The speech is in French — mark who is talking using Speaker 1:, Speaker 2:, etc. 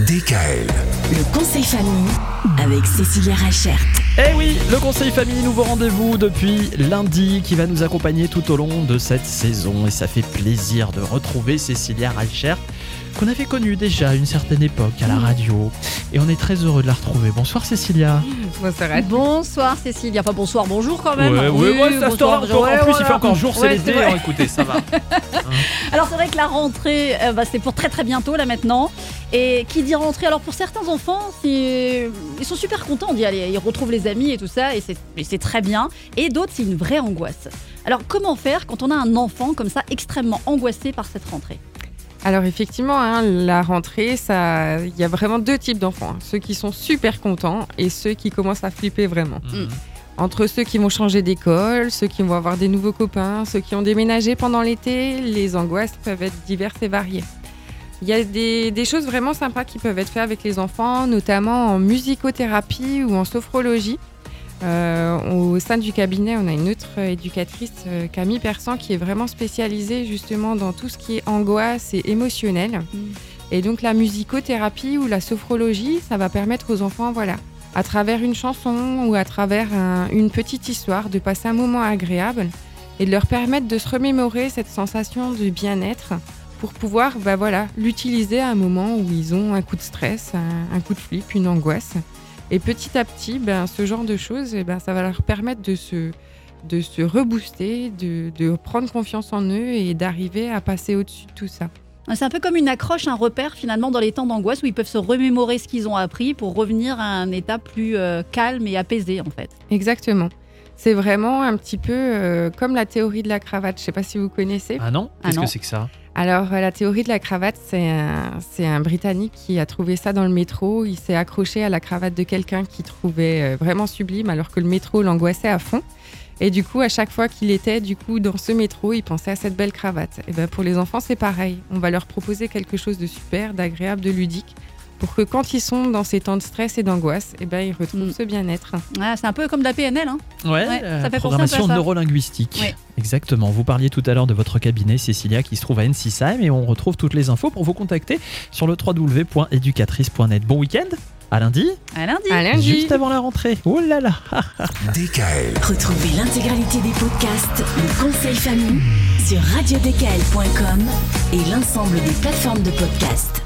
Speaker 1: DKL.
Speaker 2: Le conseil famille avec Cécilia Rachert.
Speaker 3: Eh oui, le conseil famille, nouveau rendez-vous depuis lundi qui va nous accompagner tout au long de cette saison. Et ça fait plaisir de retrouver Cécilia Reichert qu'on avait connue déjà à une certaine époque à la radio. Et on est très heureux de la retrouver. Bonsoir Cécilia.
Speaker 4: Bonsoir, bonsoir Cécilia. Enfin bonsoir, bonjour quand même.
Speaker 3: Ouais, ouais, ouais, ça se
Speaker 4: bonsoir,
Speaker 3: tourne encore.
Speaker 4: ouais,
Speaker 3: En plus, il fait encore jour, c'est
Speaker 4: Ouais,
Speaker 3: l'été. hein, écoutez, ça va.
Speaker 4: Alors c'est vrai que la rentrée, euh, bah, c'est pour très très bientôt là maintenant. Et qui dit rentrée Alors pour certains enfants, ils sont super contents d'y aller. Ils retrouvent les amis et tout ça, et c'est très bien. Et d'autres, c'est une vraie angoisse. Alors comment faire quand on a un enfant comme ça extrêmement angoissé par cette rentrée?
Speaker 5: Alors effectivement, hein, la rentrée, ça, il y a vraiment deux types d'enfants. hein. Ceux qui sont super contents et ceux qui commencent à flipper vraiment.
Speaker 3: Mhm.
Speaker 5: Entre ceux qui vont changer d'école, ceux qui vont avoir des nouveaux copains, ceux qui ont déménagé pendant l'été, les angoisses peuvent être diverses et variées. Il y a des, des choses vraiment sympas qui peuvent être faites avec les enfants, notamment en musicothérapie ou en sophrologie. Euh, au sein du cabinet, on a une autre éducatrice, euh, Camille Persan, qui est vraiment spécialisée justement dans tout ce qui est angoisse et émotionnel. Et donc la musicothérapie ou la sophrologie, ça va permettre aux enfants, voilà, à travers une chanson ou à travers un- une petite histoire, de passer un moment agréable et de leur permettre de se remémorer cette sensation de bien-être pour pouvoir, bah voilà, l'utiliser à un moment où ils ont un coup de stress, un, un coup de flip, une angoisse. Et petit à petit, ben, ce genre de choses, eh ben, ça va leur permettre de se, de se rebooster, de, de prendre confiance en eux et d'arriver à passer au-dessus de tout ça.
Speaker 4: C'est un peu comme une accroche, un repère finalement dans les temps d'angoisse où ils peuvent se remémorer ce qu'ils ont appris pour revenir à un état plus euh, calme et apaisé en fait.
Speaker 5: Exactement. C'est vraiment un petit peu euh, comme la théorie de la cravate. Je ne sais pas si vous connaissez.
Speaker 3: Ah non?
Speaker 4: Ah
Speaker 3: Qu'est-ce
Speaker 4: non.
Speaker 3: que c'est que ça?
Speaker 5: Alors, euh, la théorie de la cravate, c'est un, Britannique qui a trouvé ça dans le métro. Il s'est accroché à la cravate de quelqu'un qu'il trouvait euh, vraiment sublime, alors que le métro l'angoissait à fond. Et du coup, à chaque fois qu'il était du coup dans ce métro, il pensait à cette belle cravate. Et ben pour les enfants, c'est pareil. On va leur proposer quelque chose de super, d'agréable, de ludique, pour que quand ils sont dans ces temps de stress et d'angoisse, et ben ils retrouvent
Speaker 4: Mm.
Speaker 5: ce bien-être.
Speaker 4: Ah, c'est un peu comme de la PNL. Hein.
Speaker 3: Ouais,
Speaker 4: Ouais,
Speaker 3: euh,
Speaker 4: ça fait
Speaker 3: programmation
Speaker 4: ça.
Speaker 3: neurolinguistique.
Speaker 4: Ouais.
Speaker 3: Exactement. Vous parliez tout à l'heure de votre cabinet, Cécilia, qui se trouve à Ensisheim, et on retrouve toutes les infos pour vous contacter sur le www.educatrice.net. Bon week-end à lundi,
Speaker 4: À lundi.
Speaker 5: À lundi.
Speaker 3: juste avant la rentrée. Oh là là
Speaker 1: DKL.
Speaker 2: Retrouvez l'intégralité des podcasts Le conseil famille sur radiodkl.com et l'ensemble des plateformes de podcasts.